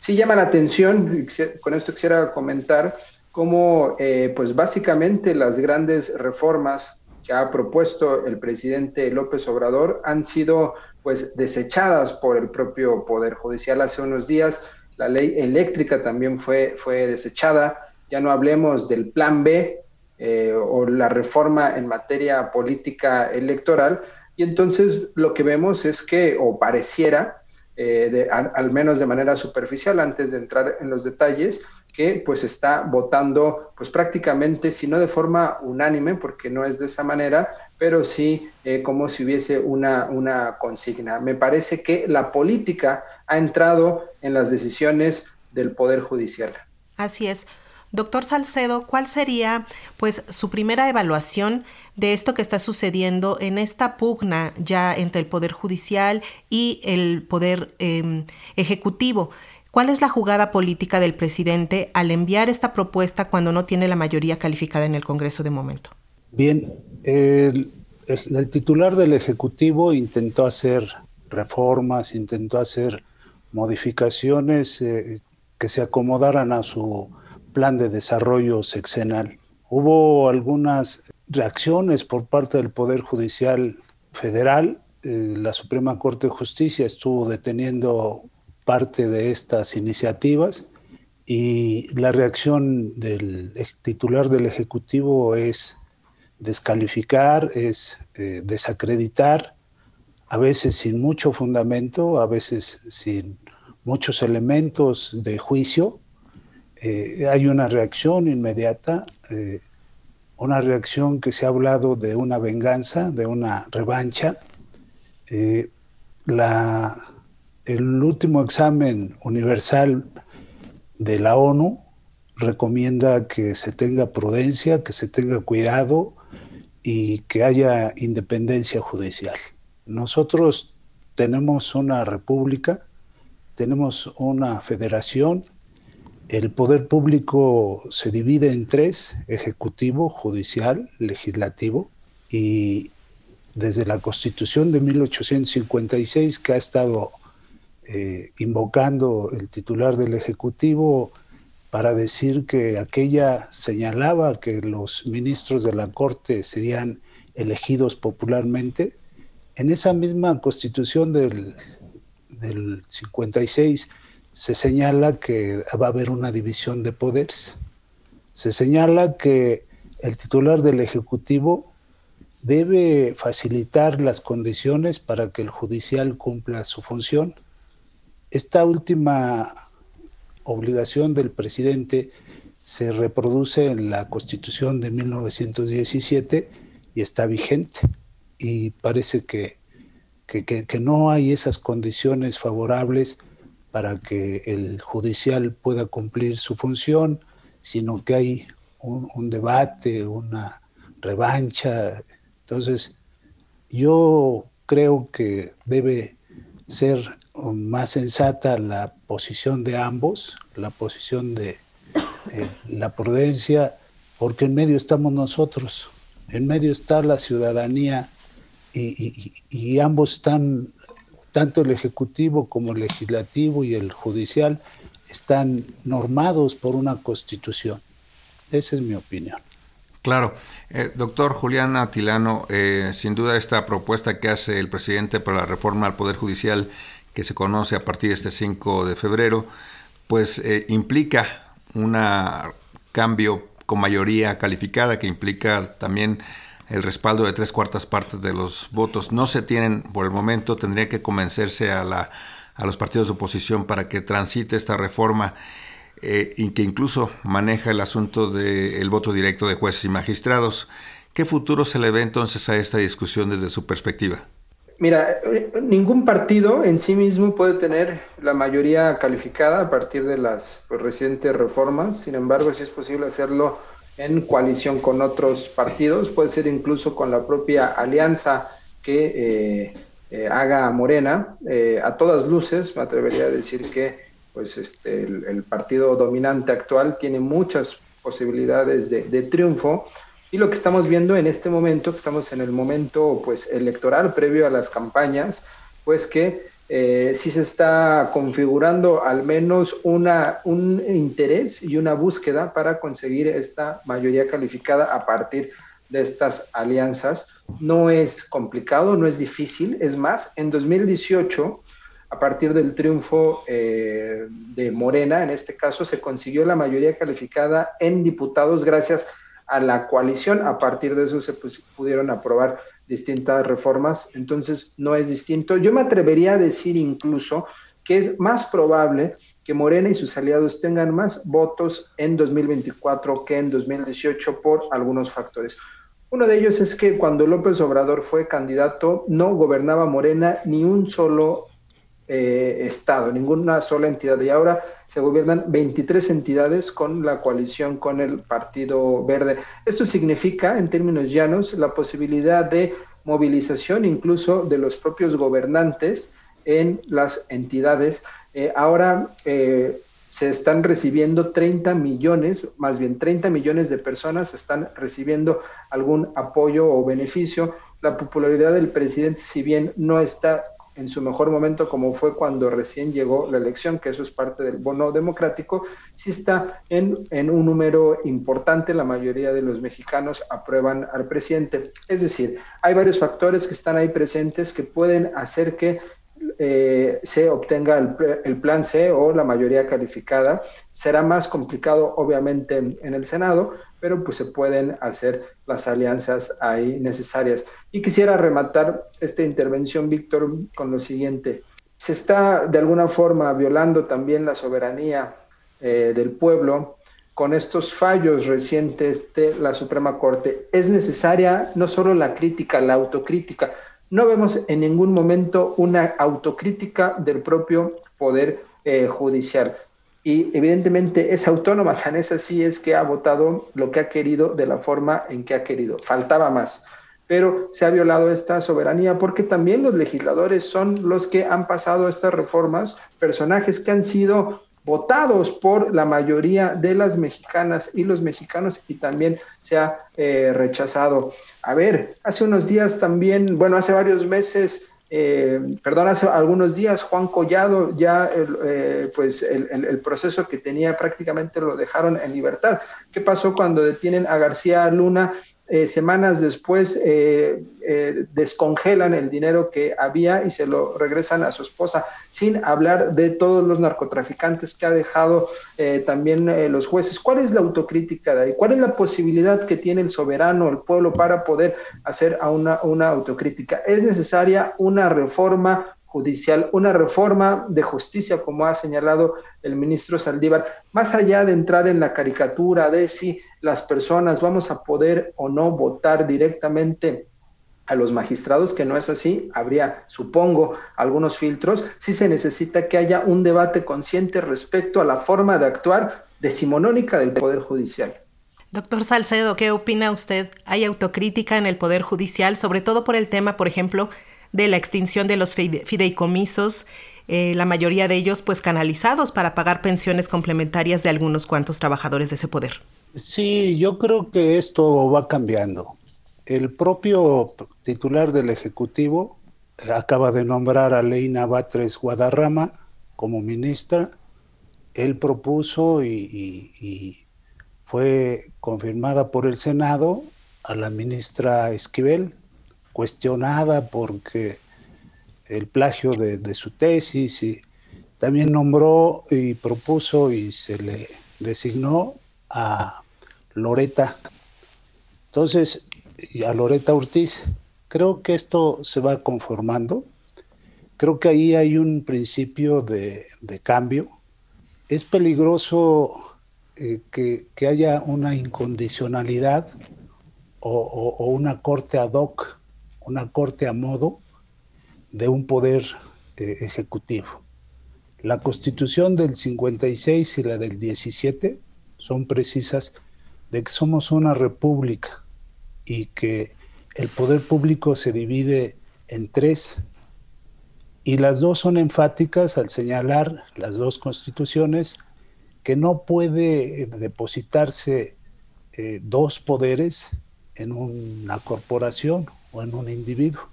sí llama la atención, y con esto quisiera comentar, cómo eh, pues básicamente las grandes reformas que ha propuesto el presidente López Obrador han sido pues desechadas por el propio Poder Judicial hace unos días la ley eléctrica también fue, fue desechada, ya no hablemos del plan B eh, o la reforma en materia política electoral, y entonces lo que vemos es que, o pareciera, eh, al, menos de manera superficial, antes de entrar en los detalles, que pues está votando pues prácticamente, si no de forma unánime, porque no es de esa manera, pero sí eh, como si hubiese una, una consigna. Me parece que la política ha entrado en las decisiones del Poder Judicial. Así es. Doctor Salcedo, ¿cuál sería pues su primera evaluación de esto que está sucediendo en esta pugna ya entre el Poder Judicial y el Poder em, Ejecutivo? ¿Cuál es la jugada política del presidente al enviar esta propuesta cuando no tiene la mayoría calificada en el Congreso de momento? Bien, el, titular del Ejecutivo intentó hacer reformas, intentó hacer modificaciones eh, que se acomodaran a su plan de desarrollo sexenal. Hubo algunas reacciones por parte del Poder Judicial Federal. Eh, la Suprema Corte de Justicia estuvo deteniendo parte de estas iniciativas y la reacción del titular del Ejecutivo es descalificar, es eh, desacreditar, a veces sin mucho fundamento, a veces sin muchos elementos de juicio. Eh, hay una reacción inmediata, eh, una reacción que se ha hablado de una venganza, de una revancha. la, el último examen universal de la ONU recomienda que se tenga prudencia, que se tenga cuidado, y que haya independencia judicial. Nosotros tenemos una república, tenemos una federación, el poder público se divide en tres, ejecutivo, judicial, legislativo, y desde la constitución de 1856 que ha estado eh, invocando el titular del ejecutivo, para decir que aquella señalaba que los ministros de la Corte serían elegidos popularmente. En esa misma constitución del, del 56 se señala que va a haber una división de poderes. Se señala que el titular del Ejecutivo debe facilitar las condiciones para que el judicial cumpla su función. Esta última obligación del presidente se reproduce en la Constitución de 1917 y está vigente. Y parece que, que, no hay esas condiciones favorables para que el judicial pueda cumplir su función, sino que hay un, un debate, una revancha. Entonces, yo creo que debe ser más sensata la posición de ambos, la posición de eh, la prudencia, porque en medio estamos nosotros. en medio está la ciudadanía y, ambos están, tanto el Ejecutivo como el Legislativo y el Judicial, están normados por una constitución. Esa es mi opinión. Claro. Eh, doctor Julián Atilano, eh, sin duda esta propuesta que hace el presidente para la reforma al Poder Judicial, que se conoce a partir de este 5 de febrero, pues eh, implica un cambio con mayoría calificada, que implica también el respaldo de tres cuartas partes de los votos. No se tienen por el momento, tendría que convencerse a, la, a los partidos de oposición para que transite esta reforma eh, y que incluso maneja el asunto del voto directo de jueces y magistrados. ¿Qué futuro se le ve entonces a esta discusión desde su perspectiva? Mira, ningún partido en sí mismo puede tener la mayoría calificada a partir de las pues, recientes reformas. Sin embargo, sí es posible hacerlo en coalición con otros partidos, puede ser incluso con la propia alianza que eh, eh, haga Morena. a todas luces, me atrevería a decir que pues este, el, partido dominante actual tiene muchas posibilidades de, triunfo y lo que estamos viendo en este momento, que estamos en el momento pues electoral previo a las campañas, pues que eh, sí se está configurando al menos una, un interés y una búsqueda para conseguir esta mayoría calificada a partir de estas alianzas. No es complicado, no es difícil, es más, en 2018 a partir del triunfo eh, de Morena, en este caso, se consiguió la mayoría calificada en diputados gracias a la coalición. A partir de eso se pudieron aprobar distintas reformas, entonces no es distinto. Yo me atrevería a decir incluso que es más probable que Morena y sus aliados tengan más votos en 2024 que en 2018 por algunos factores. Uno de ellos es que cuando López Obrador fue candidato no gobernaba Morena ni un solo eh, Estado, ninguna sola entidad. Y ahora se gobiernan 23 entidades con la coalición con el Partido Verde. Esto significa, en términos llanos, la posibilidad de movilización incluso de los propios gobernantes en las entidades. Eh, ahora eh, se están recibiendo 30 millones, más bien 30 millones de personas están recibiendo algún apoyo o beneficio. La popularidad del presidente, si bien no está en su mejor momento, como fue cuando recién llegó la elección, que eso es parte del bono democrático, sí está en, un número importante, la mayoría de los mexicanos aprueban al presidente. Es decir, hay varios factores que están ahí presentes que pueden hacer que eh, se obtenga el, el, plan C o la mayoría calificada. Será más complicado, obviamente, en el Senado, pero pues se pueden hacer las alianzas ahí necesarias. Y quisiera rematar esta intervención, Víctor, con lo siguiente. Se está de alguna forma violando también la soberanía eh, del pueblo con estos fallos recientes de la Suprema Corte. Es necesaria no solo la crítica, la autocrítica. No vemos en ningún momento una autocrítica del propio Poder eh, Judicial y evidentemente es autónoma, tan es así es que ha votado lo que ha querido de la forma en que ha querido. Faltaba más, pero se ha violado esta soberanía porque también los legisladores son los que han pasado estas reformas, personajes que han sido votados por la mayoría de las mexicanas y los mexicanos y también se ha eh, rechazado. A ver, hace unos días también, bueno, hace varios meses eh, perdón, hace algunos días Juan Collado ya eh, pues el, el, proceso que tenía prácticamente lo dejaron en libertad. ¿Qué pasó cuando detienen a García Luna eh, semanas después eh, eh, descongelan el dinero que había y se lo regresan a su esposa, sin hablar de todos los narcotraficantes que ha dejado también los jueces. ¿Cuál es la autocrítica de ahí? ¿Cuál es la posibilidad que tiene el soberano, el pueblo, para poder hacer a una, una autocrítica? Es necesaria una reforma judicial, una reforma de justicia, como ha señalado el ministro Saldívar, más allá de entrar en la caricatura de si las personas vamos a poder o no votar directamente a los magistrados, que no es así, habría, supongo, algunos filtros, sí se necesita que haya un debate consciente respecto a la forma de actuar decimonónica del Poder Judicial. Doctor Salcedo, ¿qué opina usted? ¿Hay autocrítica en el Poder Judicial, sobre todo por el tema, por ejemplo, de la extinción de los fideicomisos, eh, la mayoría de ellos pues canalizados para pagar pensiones complementarias de algunos cuantos trabajadores de ese poder? Sí, yo creo que esto va cambiando. el propio titular del Ejecutivo acaba de nombrar a Leina Batres Guadarrama como ministra. Él propuso y, fue confirmada por el Senado a la ministra Esquivel, cuestionada porque el plagio de, de su tesis y también nombró y propuso y se le designó a Loreta. Entonces, a Loreta Ortiz, creo que esto se va conformando. Creo que ahí hay un principio de, cambio. Es peligroso eh, que, haya una incondicionalidad o, una corte ad hoc, una corte a modo de un poder eh, ejecutivo. La constitución del 56 y la del 17 son precisas de que somos una república y que el poder público se divide en tres y las dos son enfáticas al señalar las dos constituciones que no puede depositarse eh, dos poderes en una corporación o en un individuo.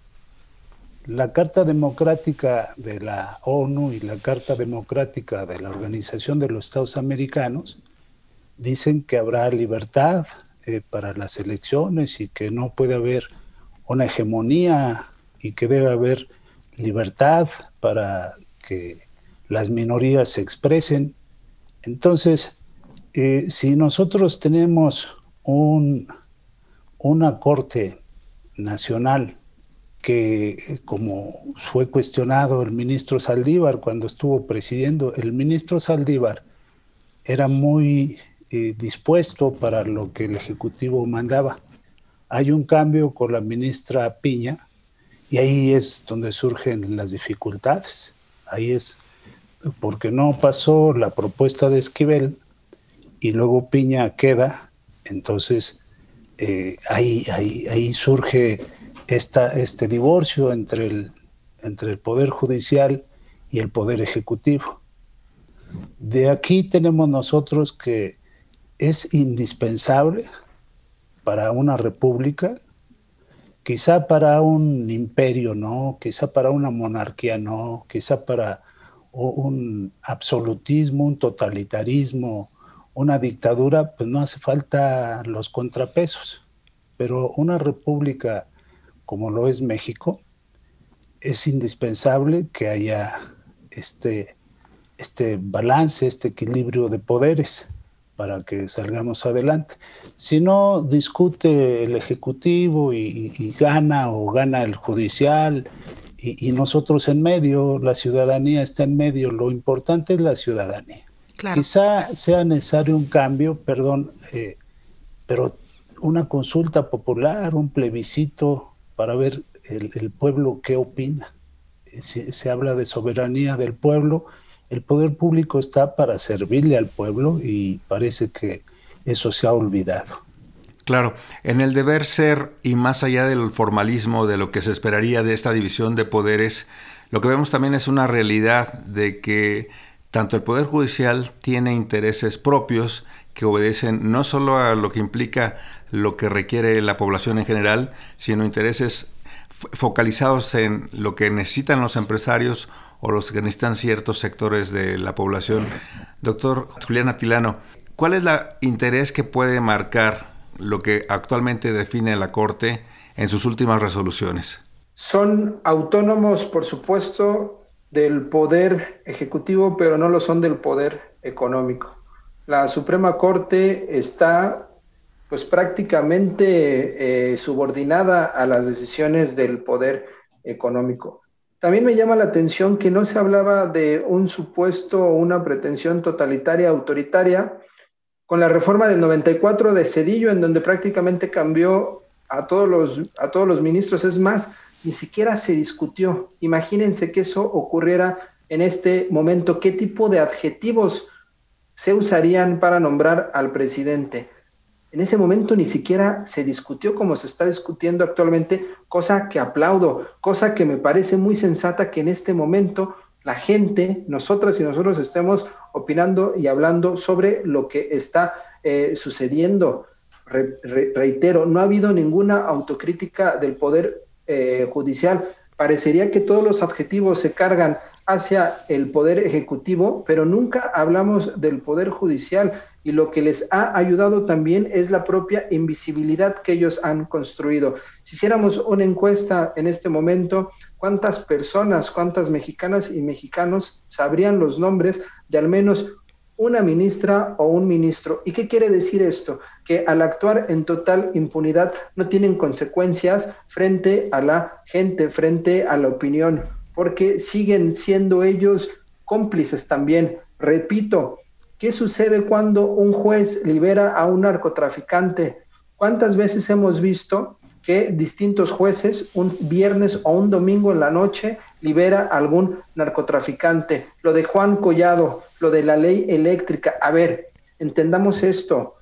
La Carta Democrática de la ONU y la Carta Democrática de la Organización de los Estados Americanos dicen que habrá libertad eh, para las elecciones y que no puede haber una hegemonía y que debe haber libertad para que las minorías se expresen. Entonces, eh, si nosotros tenemos un, una corte nacional que, como fue cuestionado el ministro Saldívar cuando estuvo presidiendo, el ministro Saldívar era muy eh, dispuesto para lo que el Ejecutivo mandaba. Hay un cambio con la ministra Piña y ahí es donde surgen las dificultades. Ahí es porque no pasó la propuesta de Esquivel y luego Piña queda, entonces eh, ahí, ahí, ahí, surge esta, este divorcio entre el, entre el Poder Judicial y el Poder Ejecutivo. De aquí tenemos nosotros que es indispensable para una república, quizá para un imperio no, quizá para una monarquía no, quizá para un absolutismo, un totalitarismo, una dictadura, pues no hace falta los contrapesos. Pero una república como lo es México, es indispensable que haya este, este balance, este equilibrio de poderes para que salgamos adelante. Si no discute el Ejecutivo y, gana o gana el Judicial y, nosotros en medio, la ciudadanía está en medio, lo importante es la ciudadanía. Quizá sea necesario un cambio, perdón, eh, pero una consulta popular, un plebiscito para ver el, pueblo qué opina. se habla de soberanía del pueblo el poder público está para servirle al pueblo y parece que eso se ha olvidado. Claro, en el deber ser y más allá del formalismo de lo que se esperaría de esta división de poderes, lo que vemos también es una realidad de que tanto el Poder Judicial tiene intereses propios que obedecen no solo a lo que implica lo que requiere la población en general, sino intereses focalizados en lo que necesitan los empresarios o los que necesitan ciertos sectores de la población. Doctor Julián Atilano, ¿cuál es el interés que puede marcar lo que actualmente define la Corte en sus últimas resoluciones? Son autónomos, por supuesto, del poder ejecutivo, pero no lo son del poder económico. La Suprema Corte está pues prácticamente eh, subordinada a las decisiones del poder económico. También me llama la atención que no se hablaba de un supuesto o una pretensión totalitaria, autoritaria, con la reforma del 94 de Cedillo, en donde prácticamente cambió a todos los, a todos los ministros. Es más, ni siquiera se discutió. Imagínense que eso ocurriera en este momento. ¿Qué tipo de adjetivos se usarían para nombrar al presidente? En ese momento ni siquiera se discutió como se está discutiendo actualmente, cosa que aplaudo, cosa que me parece muy sensata que en este momento la gente, nosotras y nosotros estemos opinando y hablando sobre lo que está eh, sucediendo. reitero, no ha habido ninguna autocrítica del Poder eh, Judicial. Parecería que todos los adjetivos se cargan hacia el Poder Ejecutivo, pero nunca hablamos del Poder Judicial y lo que les ha ayudado también es la propia invisibilidad que ellos han construido. Si hiciéramos una encuesta en este momento, ¿cuántas personas, cuántas mexicanas y mexicanos sabrían los nombres de al menos una ministra o un ministro. ¿Y qué quiere decir esto? Que al actuar en total impunidad no tienen consecuencias frente a la gente, frente a la opinión, porque siguen siendo ellos cómplices también. Repito, ¿qué sucede cuando un juez libera a un narcotraficante? ¿Cuántas veces hemos visto que distintos jueces un viernes o un domingo en la noche libera a algún narcotraficante? Lo de Juan Collado, lo de la ley eléctrica. A ver, entendamos esto.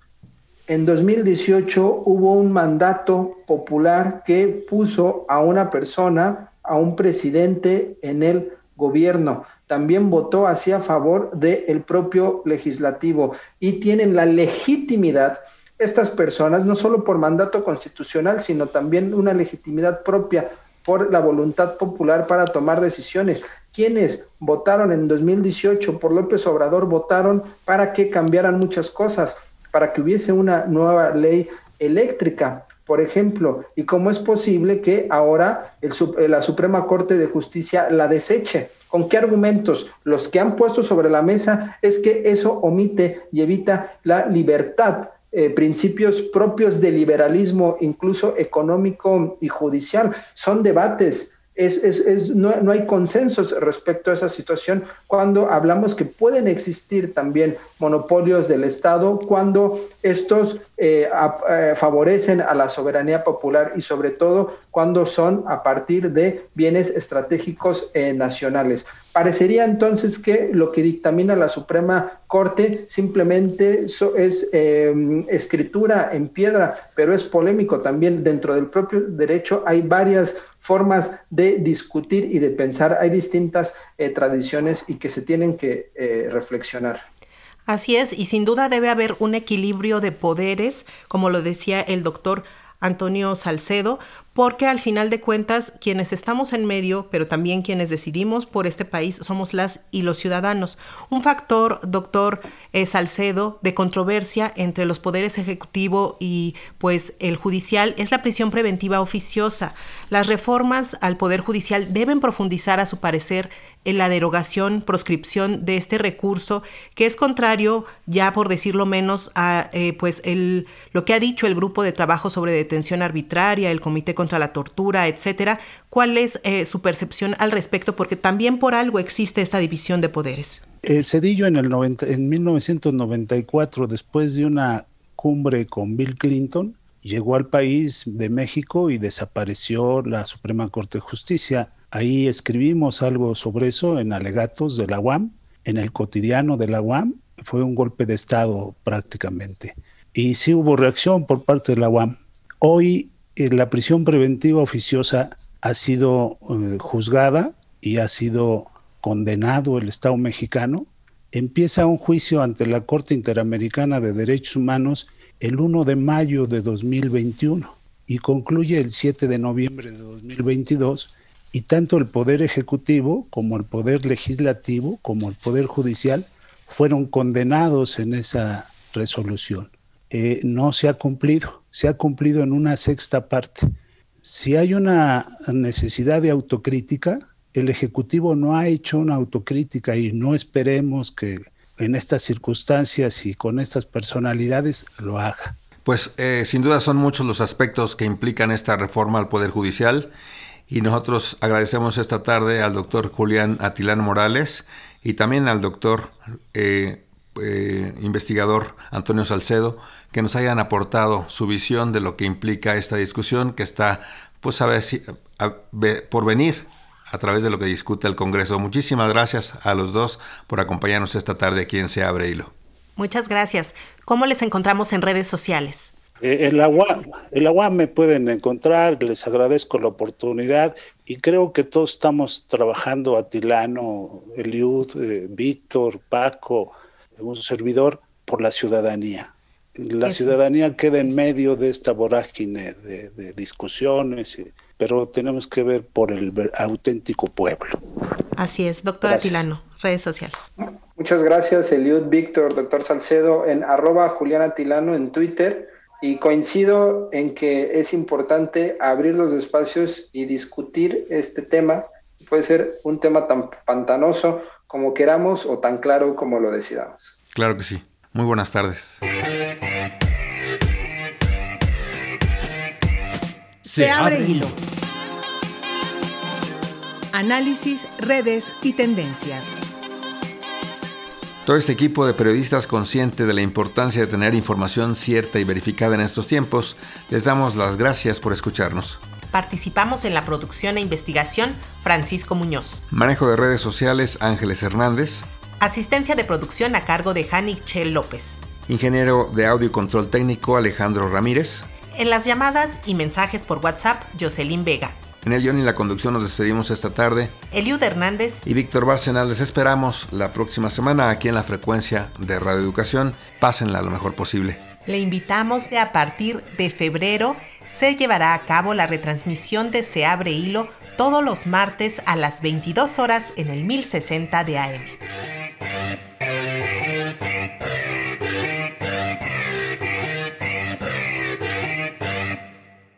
En 2018 hubo un mandato popular que puso a una persona, a un presidente en el gobierno. También votó así a favor del propio legislativo y tienen la legitimidad estas personas, no solo por mandato constitucional, sino también una legitimidad propia por la voluntad popular para tomar decisiones. Quienes votaron en 2018 por López Obrador votaron para que cambiaran muchas cosas, para que hubiese una nueva ley eléctrica, por ejemplo, y cómo es posible que ahora el, la Suprema Corte de Justicia la deseche. ¿Con qué argumentos? Los que han puesto sobre la mesa es que eso omite y evita la libertad eh, principios propios del liberalismo, incluso económico y judicial. Son debates es, es, no, hay consensos respecto a esa situación cuando hablamos que pueden existir también monopolios del Estado, cuando estos eh, eh, favorecen a la soberanía popular y sobre todo cuando son a partir de bienes estratégicos eh, nacionales. Parecería entonces que lo que dictamina la Suprema Corte simplemente es em, escritura en piedra, pero es polémico también. Dentro del propio derecho hay varias formas de discutir y de pensar. Hay distintas eh, tradiciones y que se tienen que eh, reflexionar. Así es, y sin duda debe haber un equilibrio de poderes, como lo decía el doctor Antonio Salcedo, porque al final de cuentas quienes estamos en medio, pero también quienes decidimos por este país, somos las y los ciudadanos. Un factor, doctor eh, Salcedo, de controversia entre los poderes ejecutivo y pues el judicial es la prisión preventiva oficiosa. Las reformas al poder judicial deben profundizar a su parecer en la derogación, proscripción de este recurso, que es contrario, ya por decirlo menos, a eh, pues el, lo que ha dicho el grupo de trabajo sobre detención arbitraria, el Comité contra la tortura, etcétera. ¿Cuál es eh, su percepción al respecto? Porque también por algo existe esta división de poderes. Eh, Cedillo en, el en 1994, después de una cumbre con Bill Clinton, llegó al país de México y desapareció la Suprema Corte de Justicia. Ahí escribimos algo sobre eso en alegatos de la UAM, en el cotidiano de la UAM. Fue un golpe de Estado prácticamente. Y sí hubo reacción por parte de la UAM. Hoy la prisión preventiva oficiosa ha sido eh, juzgada y ha sido condenado el Estado mexicano. Empieza un juicio ante la Corte Interamericana de Derechos Humanos el 1 de mayo de 2021 y concluye el 7 de noviembre de 2022 y tanto el Poder Ejecutivo como el Poder Legislativo como el Poder Judicial fueron condenados en esa resolución. Eh, no se ha cumplido, se ha cumplido en una sexta parte. Si hay una necesidad de autocrítica, el Ejecutivo no ha hecho una autocrítica y no esperemos que en estas circunstancias y con estas personalidades lo haga. Pues eh, sin duda son muchos los aspectos que implican esta reforma al Poder Judicial y nosotros agradecemos esta tarde al doctor Julián Atilán Morales y también al doctor eh, eh, investigador Antonio Salcedo que nos hayan aportado su visión de lo que implica esta discusión que está pues a ver si, por venir a través de lo que discute el Congreso. Muchísimas gracias a los dos por acompañarnos esta tarde aquí en Se Abre Hilo. Muchas gracias. ¿Cómo les encontramos en redes sociales? Eh, en, la UAM, en la UAM me pueden encontrar, les agradezco la oportunidad y creo que todos estamos trabajando, Atilano, Eliud, eh, Víctor, Paco, un servidor, por la ciudadanía. La ciudadanía queda en medio de esta vorágine de, discusiones, pero tenemos que ver por el auténtico pueblo. Así es, doctora Tilano, redes sociales. Muchas gracias, Eliud Víctor, doctor Salcedo, en arroba Juliana Tilano en Twitter. Y coincido en que es importante abrir los espacios y discutir este tema. Puede ser un tema tan pantanoso como queramos o tan claro como lo decidamos. Claro que sí. Muy buenas tardes. Se abre hilo. Análisis, redes y tendencias. Todo este equipo de periodistas consciente de la importancia de tener información cierta y verificada en estos tiempos, les damos las gracias por escucharnos. Participamos en la producción e investigación Francisco Muñoz. Manejo de redes sociales Ángeles Hernández. Asistencia de producción a cargo de Jani Chel López. Ingeniero de audio y control técnico Alejandro Ramírez. En las llamadas y mensajes por WhatsApp, Jocelyn Vega. En el guion y la conducción nos despedimos esta tarde. Eliud Hernández y Víctor Bárcenas. Les esperamos la próxima semana aquí en la frecuencia de Radio Educación. Pásenla lo mejor posible. Le invitamos que a partir de febrero se llevará a cabo la retransmisión de Se Abre Hilo todos los martes a las 22 horas en el 1060 de AM. Bye.